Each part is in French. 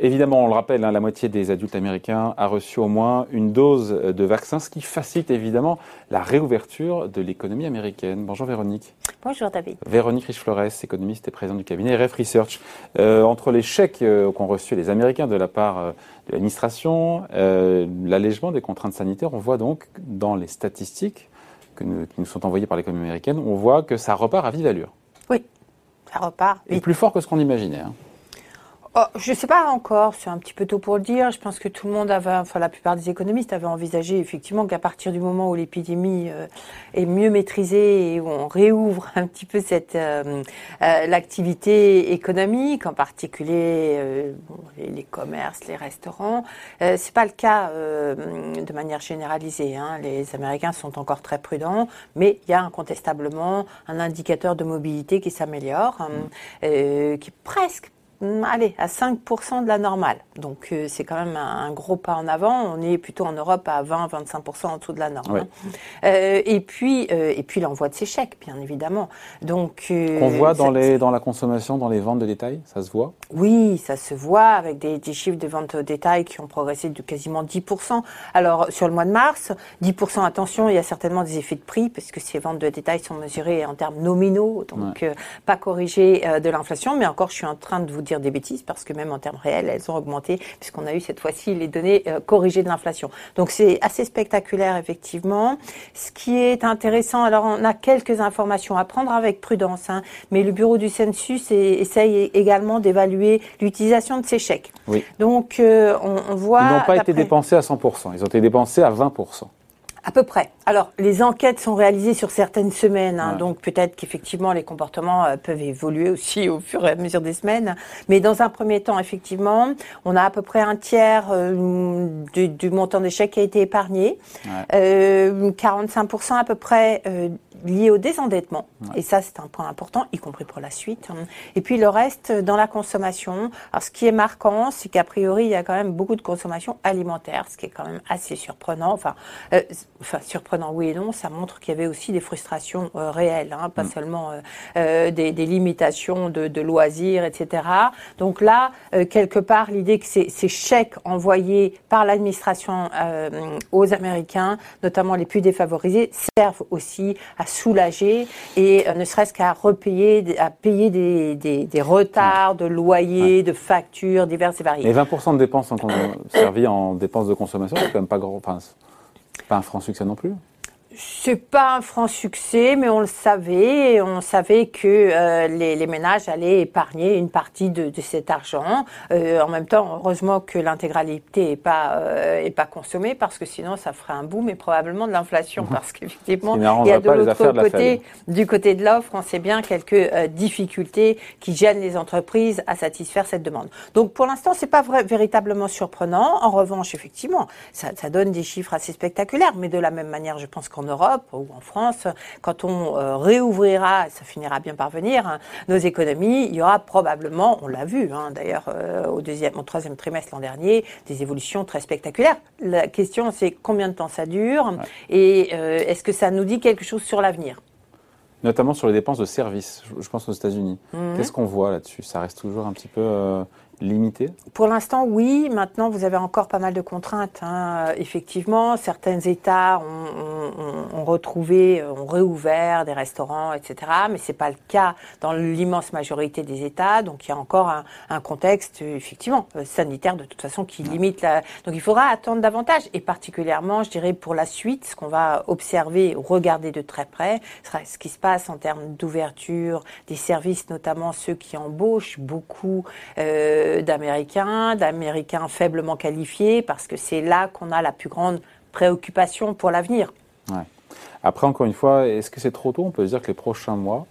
Évidemment, on le rappelle, hein, la moitié des adultes américains a reçu au moins une dose de vaccin, ce qui facilite évidemment la réouverture de l'économie américaine. Bonjour Véronique. Bonjour David. Véronique Riche-Flores, économiste et présidente du cabinet RF Research. Euh, entre les chèques euh, qu'ont reçus les Américains de la part euh, de l'administration, l'allègement des contraintes sanitaires, on voit donc dans les statistiques qui nous sont envoyées par l'économie américaine, on voit que ça repart à vive allure. Oui, ça repart. Et plus fort que ce qu'on imaginait. Hein. Oh, je ne sais pas encore, c'est un petit peu tôt pour le dire. Je pense que tout le monde avait, enfin la plupart des économistes avaient envisagé effectivement qu'à partir du moment où l'épidémie euh, est mieux maîtrisée et où on réouvre un petit peu cette euh, euh, l'activité économique, en particulier les, commerces, les restaurants, c'est pas le cas de manière généralisée. Hein. Les Américains sont encore très prudents, mais il y a incontestablement un indicateur de mobilité qui s'améliore, hein, qui est presque Mm, allez, à 5% de la normale. Donc euh, c'est quand même un, gros pas en avant. On est plutôt en Europe à 20-25% en dessous de la norme. Hein. Euh, et puis euh, et puis l'envoi de ces chèques, bien évidemment. Donc qu'on voit dans les dans la consommation, dans les ventes de détail, ça se voit? Oui, ça se voit avec des, des chiffres de vente de détail qui ont progressé de quasiment 10%. Alors sur le mois de mars, 10%. Attention, il y a certainement des effets de prix parce que ces ventes de détail sont mesurées en termes nominaux, donc pas corrigées de l'inflation. Mais encore, je suis en train de vous dire des bêtises parce que même en termes réels, elles ont augmenté puisqu'on a eu cette fois-ci les données euh, corrigées de l'inflation. Donc c'est assez spectaculaire effectivement. Ce qui est intéressant, alors on a quelques informations à prendre avec prudence, hein, mais le bureau du census essaye également d'évaluer l'utilisation de ces chèques. Oui. Donc euh, on, voit... Ils n'ont pas été dépensés à 100%, ils ont été dépensés à 20%. À peu près. Alors, les enquêtes sont réalisées sur certaines semaines, hein, donc peut-être qu'effectivement les comportements euh, peuvent évoluer aussi au fur et à mesure des semaines. Mais dans un premier temps, effectivement, on a à peu près un tiers euh, du, montant des chèques qui a été épargné, euh, 45% à peu près euh, lié au désendettement. Et ça, c'est un point important, y compris pour la suite. Hein. Et puis le reste dans la consommation. Alors, ce qui est marquant, c'est qu'a priori, il y a quand même beaucoup de consommation alimentaire, ce qui est quand même assez surprenant. Enfin, enfin surprenant oui et non, ça montre qu'il y avait aussi des frustrations euh, réelles, hein, pas mm. seulement euh, euh, des, des, limitations de, de, loisirs, etc. Donc là, quelque part, l'idée que ces, ces, chèques envoyés par l'administration aux Américains, notamment les plus défavorisés, servent aussi à soulager et ne serait-ce qu'à repayer, à payer des, des, des retards de loyers, de factures diverses et variées. Et 20% de dépenses sont servis en dépenses de consommation, c'est quand même pas grand. Enfin, pas un franc succès non plus c'est pas un franc succès, mais on le savait. On savait que euh, les, les, ménages allaient épargner une partie de, de cet argent. Euh, en même temps, heureusement que l'intégralité est pas euh, est pas consommée parce que sinon ça ferait un boom et probablement de l'inflation parce qu'effectivement il y a de l'autre côté, du côté de l'offre, on sait bien quelques difficultés qui gênent les entreprises à satisfaire cette demande. Donc pour l'instant, c'est pas vrai, véritablement surprenant. En revanche, effectivement, ça, ça donne des chiffres assez spectaculaires, mais de la même manière, je pense qu'en Europe ou en France, quand on euh, réouvrira, ça finira bien par venir, hein, nos économies, il y aura probablement, on l'a vu hein, d'ailleurs euh, au deuxième, au troisième trimestre l'an dernier, des évolutions très spectaculaires. La question c'est combien de temps ça dure et euh, est-ce que ça nous dit quelque chose sur l'avenir? Notamment sur les dépenses de services, je pense aux États-Unis. Mhm. Qu'est-ce qu'on voit là-dessus? Ça reste toujours un petit peu limité Pour l'instant, oui. Maintenant, vous avez encore pas mal de contraintes. Hein. Effectivement, certains États ont, retrouvé, ont réouvert des restaurants, etc. Mais c'est pas le cas dans l'immense majorité des États. Donc, il y a encore un, contexte, effectivement, euh, sanitaire de toute façon qui limite la. Donc, il faudra attendre davantage. Et particulièrement, je dirais, pour la suite, ce qu'on va observer, regarder de très près, sera ce qui se passe en termes d'ouverture des services, notamment ceux qui embauchent beaucoup. Euh, d'Américains, d'Américains faiblement qualifiés, parce que c'est là qu'on a la plus grande préoccupation pour l'avenir. Après, encore une fois, est-ce que c'est trop tôt? On peut dire que les prochains mois,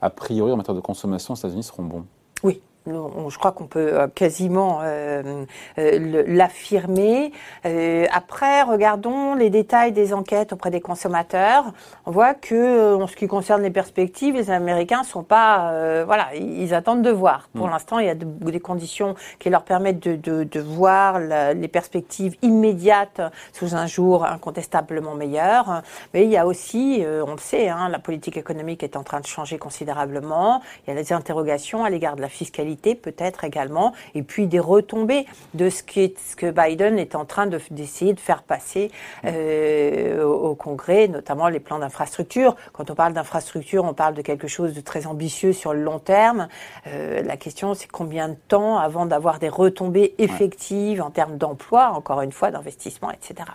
a priori, en matière de consommation aux États-Unis seront bons. Oui, je crois qu'on peut euh, quasiment euh, euh, l'affirmer. après, regardons les détails des enquêtes auprès des consommateurs. On voit que, en ce qui concerne les perspectives, les Américains sont pas, voilà, ils attendent de voir. Pour mm. l'instant, il y a des conditions qui leur permettent de, voir les perspectives immédiates sous un jour incontestablement meilleur. Mais il y a aussi, on le sait, hein, la politique économique est en train de changer considérablement. Il y a des interrogations à l'égard de la fiscalité peut-être également, et puis des retombées de ce, qui est, ce que Biden est en train d'essayer de, faire passer euh, au, Congrès, notamment les plans d'infrastructure. Quand on parle d'infrastructure, on parle de quelque chose de très ambitieux sur le long terme. Euh, la question, c'est combien de temps avant d'avoir des retombées effectives en termes d'emploi, encore une fois, d'investissement, etc.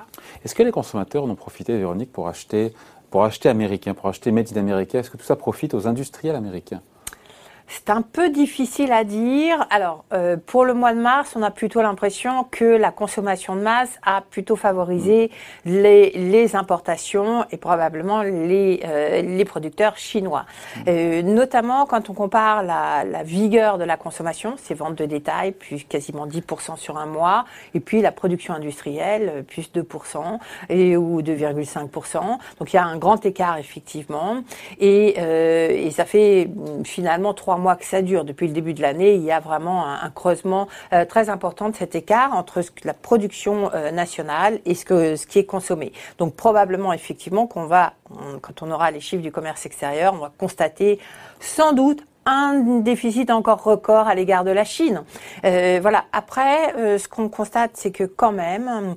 Est-ce que les consommateurs en ont profité, Véronique, pour acheter, pour acheter américain, pour acheter made in America? Est-ce que tout ça profite aux industriels américains? C'est un peu difficile à dire. Alors, euh, pour le mois de mars, on a plutôt l'impression que la consommation de masse a plutôt favorisé les, les importations et probablement les, euh, les producteurs chinois. Euh, notamment quand on compare la, la, vigueur de la consommation, ces ventes de détail, plus quasiment 10% sur un mois, et puis la production industrielle, plus 2% et, ou 2,5%. Donc il y a un grand écart effectivement. Et, et ça fait finalement trois mois que ça dure. Depuis le début de l'année, il y a vraiment un, creusement euh, très important de cet écart entre la production euh, nationale et ce, que, ce qui est consommé. Donc probablement effectivement qu'on va, quand on aura les chiffres du commerce extérieur, on va constater sans doute un déficit encore record à l'égard de la Chine. Euh, voilà. Après, ce qu'on constate, c'est que quand même,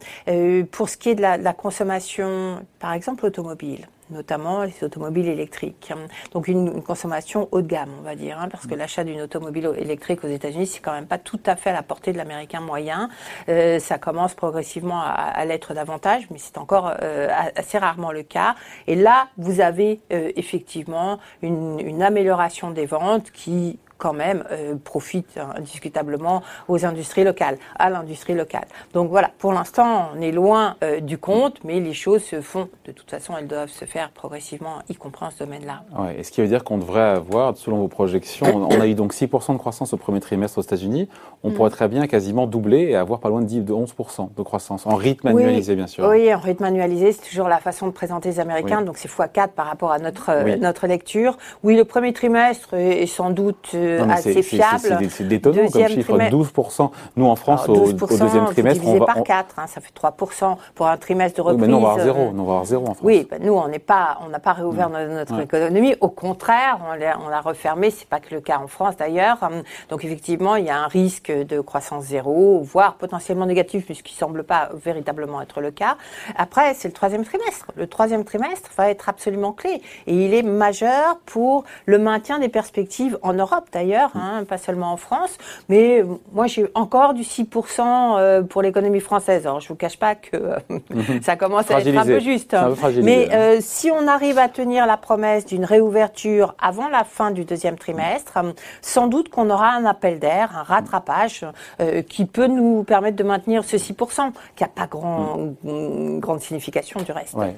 pour ce qui est de la, de la consommation, par exemple automobile, notamment les automobiles électriques. Donc une, consommation haut de gamme, on va dire, hein, parce que mm. l'achat d'une automobile électrique aux États-Unis, c'est quand même pas tout à fait à la portée de l'américain moyen. Euh, ça commence progressivement à, à l'être davantage, mais c'est encore euh, assez rarement le cas. Et là, vous avez euh, effectivement une, une amélioration des ventes qui quand même euh, profite indiscutablement aux industries locales, à l'industrie locale. Donc voilà, pour l'instant, on est loin euh, du compte, mais les choses se font. De toute façon, elles doivent se faire progressivement, y compris en ce domaine-là. Ouais, et ce qui veut dire qu'on devrait avoir, selon vos projections, on a eu donc 6% de croissance au premier trimestre aux États-Unis. On mm. pourrait très bien quasiment doubler et avoir pas loin de 10, de 11% de croissance, en rythme annualisé, bien sûr. Oui, en rythme annualisé, c'est toujours la façon de présenter les Américains, donc c'est x4 par rapport à notre, euh, notre lecture. Oui, le premier trimestre est sans doute assez fiable. C'est détonnant comme chiffre, 12%. Nous, en France, au, deuxième trimestre, on va... par 4, hein, ça fait 3% pour un trimestre de reprise. mais nous, on va avoir zéro, euh, nous, on va avoir zéro en France. Oui, ben, nous, on n'est pas, on n'a pas réouvert notre, économie. Au contraire, on l'a, on l'a refermé. C'est pas que le cas en France, d'ailleurs. Donc, effectivement, il y a un risque de croissance zéro, voire potentiellement négatif, puisqu'il semble pas véritablement être le cas. Après, c'est le troisième trimestre. Le troisième trimestre va être absolument clé. Et il est majeur pour le maintien des perspectives en Europe, d'ailleurs. Hein, pas seulement en France. Mais moi, j'ai encore du 6% euh, pour l'économie française. Alors, je vous cache pas que euh, ça commence à être un peu juste. Hein. Mais euh, si on arrive à tenir la promesse d'une réouverture avant la fin du deuxième trimestre, sans doute qu'on aura un appel d'air, un rattrapage qui peut nous permettre de maintenir ce 6%, qui n'a pas grand, mm. grande signification du reste. Ouais,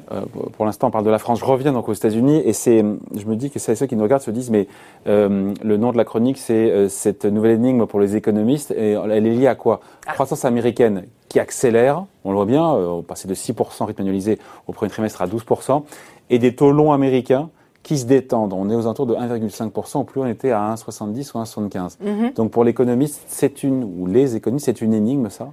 pour l'instant, on parle de la France. Je reviens donc aux États-Unis et c'est, je me dis que c'est ceux qui nous regardent se disent, mais le nom de la chronique, c'est euh, cette nouvelle énigme pour les économistes. Et elle est liée à quoi? Ah. Croissance américaine qui accélère, on le voit bien, euh, on passait de 6% rythme annualisé au premier trimestre à 12%, et des taux longs américains qui se détendent. On est aux alentours de 1,5%, au plus on était à 1,70 ou 1,75. Mm-hmm. Donc pour l'économiste, c'est une, ou les économistes, c'est une énigme ça?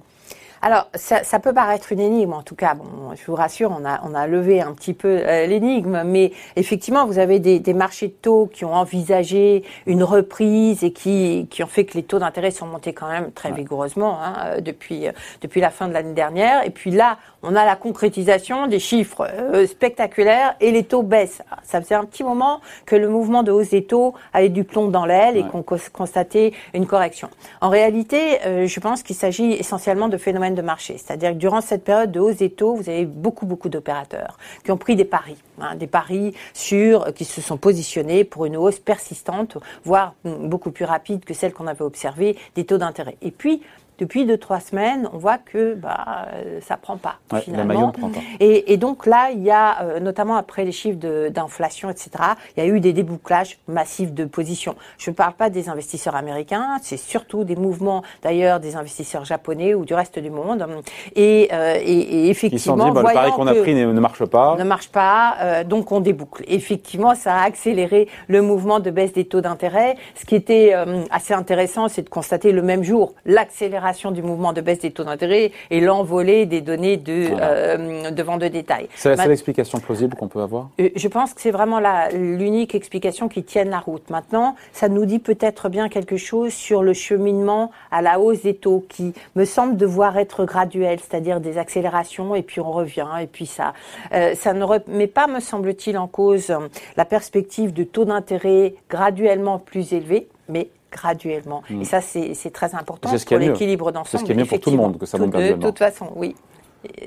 Alors, ça, ça, peut paraître une énigme, en tout cas, bon, je vous rassure, on a, on a levé un petit peu euh, l'énigme, mais effectivement, vous avez des, des, marchés de taux qui ont envisagé une reprise et qui, qui ont fait que les taux d'intérêt sont montés quand même très vigoureusement hein, euh, depuis, euh, depuis la fin de l'année dernière. Et puis là, on a la concrétisation des chiffres spectaculaires et les taux baissent. Ça faisait un petit moment que le mouvement de hausse des taux avait du plomb dans l'aile et qu'on constatait une correction. En réalité, je pense qu'il s'agit essentiellement de phénomènes de marché. C'est-à-dire que durant cette période de hausse des taux, vous avez beaucoup, beaucoup d'opérateurs qui ont pris des paris, hein, des paris sur, qui se sont positionnés pour une hausse persistante, voire beaucoup plus rapide que celle qu'on avait observée des taux d'intérêt. Et puis, depuis deux trois semaines, on voit que bah ça prend pas finalement. Prend pas. Et, et, donc là, il y a euh, notamment après les chiffres d'inflation, etc. Il y a eu des débouclages massifs de positions. Je ne parle pas des investisseurs américains, c'est surtout des mouvements d'ailleurs des investisseurs japonais ou du reste du monde. Et, euh, et, et effectivement, Ils sont dit, bah, le pari qu'on a pris ne, marche pas. Ne marche pas, euh, donc on déboucle. Effectivement, ça a accéléré le mouvement de baisse des taux d'intérêt. Ce qui était euh, assez intéressant, c'est de constater le même jour l'accélération l'accélération du mouvement de baisse des taux d'intérêt et l'envolée des données de, euh, de vente de détail. C'est la seule explication plausible qu'on peut avoir? Euh, Je pense que c'est vraiment l'unique explication qui tienne la route. Maintenant, ça nous dit peut-être bien quelque chose sur le cheminement à la hausse des taux qui me semble devoir être graduel, c'est-à-dire des accélérations et puis on revient et puis ça. Euh, ça ne remet pas, me semble-t-il, en cause la perspective de taux d'intérêt graduellement plus élevés, mais graduellement. Et ça, c'est très important pour l'équilibre d'ensemble. C'est ce qui est mieux pour tout le monde, que ça monte graduellement. De toute façon, oui.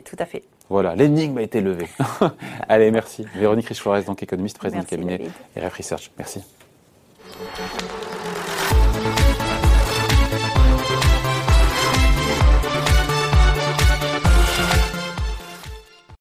tout à fait. Voilà, l'énigme a été levée. Allez, merci. Véronique Riche-Flores, donc économiste, présidente du cabinet RF Research. Merci.